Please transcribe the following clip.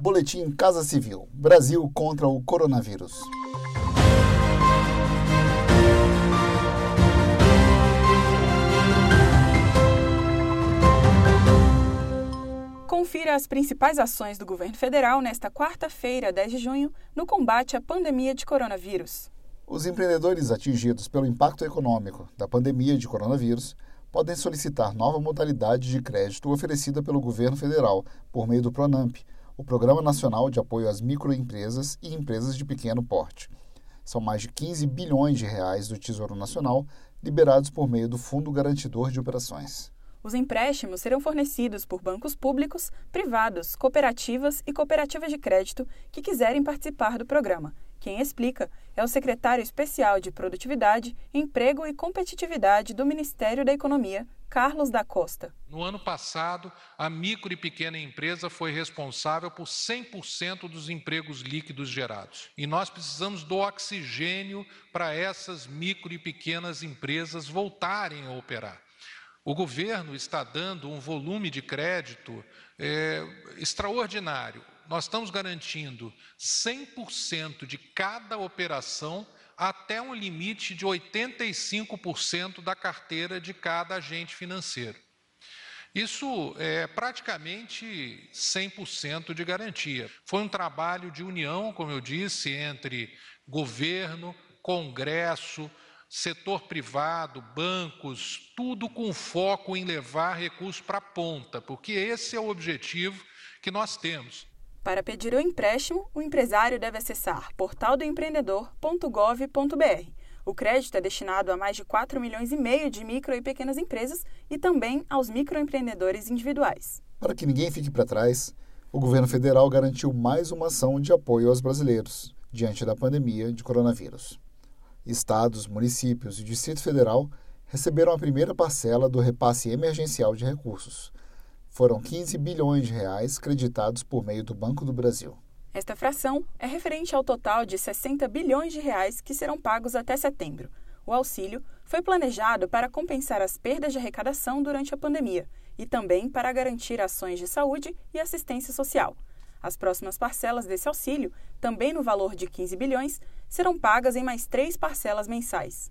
Boletim Casa Civil: Brasil contra o coronavírus. Confira as principais ações do governo federal nesta quarta-feira, 10 de junho, no combate à pandemia de coronavírus. Os empreendedores atingidos pelo impacto econômico da pandemia de coronavírus podem solicitar nova modalidade de crédito oferecida pelo governo federal por meio do Pronamp, o Programa Nacional de Apoio às Microempresas e Empresas de Pequeno Porte. São mais de 15 bilhões de reais do Tesouro Nacional liberados por meio do Fundo Garantidor de Operações. Os empréstimos serão fornecidos por bancos públicos, privados, cooperativas e cooperativas de crédito que quiserem participar do programa. Quem explica é o secretário especial de Produtividade, Emprego e Competitividade do Ministério da Economia, Carlos da Costa. No ano passado, a micro e pequena empresa foi responsável por 100% dos empregos líquidos gerados. E nós precisamos do oxigênio para essas micro e pequenas empresas voltarem a operar. O governo está dando um volume de crédito é, extraordinário. Nós estamos garantindo 100% de cada operação até um limite de 85% da carteira de cada agente financeiro. Isso é praticamente 100% de garantia. Foi um trabalho de união, como eu disse, entre governo, Congresso, setor privado, bancos, tudo com foco em levar recursos para a ponta, porque esse é o objetivo que nós temos. Para pedir o empréstimo, o empresário deve acessar portaldoempreendedor.gov.br. O crédito é destinado a mais de 4 milhões e meio de micro e pequenas empresas e também aos microempreendedores individuais. Para que ninguém fique para trás, o governo federal garantiu mais uma ação de apoio aos brasileiros diante da pandemia de coronavírus. Estados, municípios e Distrito Federal receberam a primeira parcela do repasse emergencial de recursos. Foram 15 bilhões de reais creditados por meio do Banco do Brasil. Esta fração é referente ao total de 60 bilhões de reais que serão pagos até setembro. O auxílio foi planejado para compensar as perdas de arrecadação durante a pandemia e também para garantir ações de saúde e assistência social. As próximas parcelas desse auxílio, também no valor de 15 bilhões, serão pagas em mais três parcelas mensais.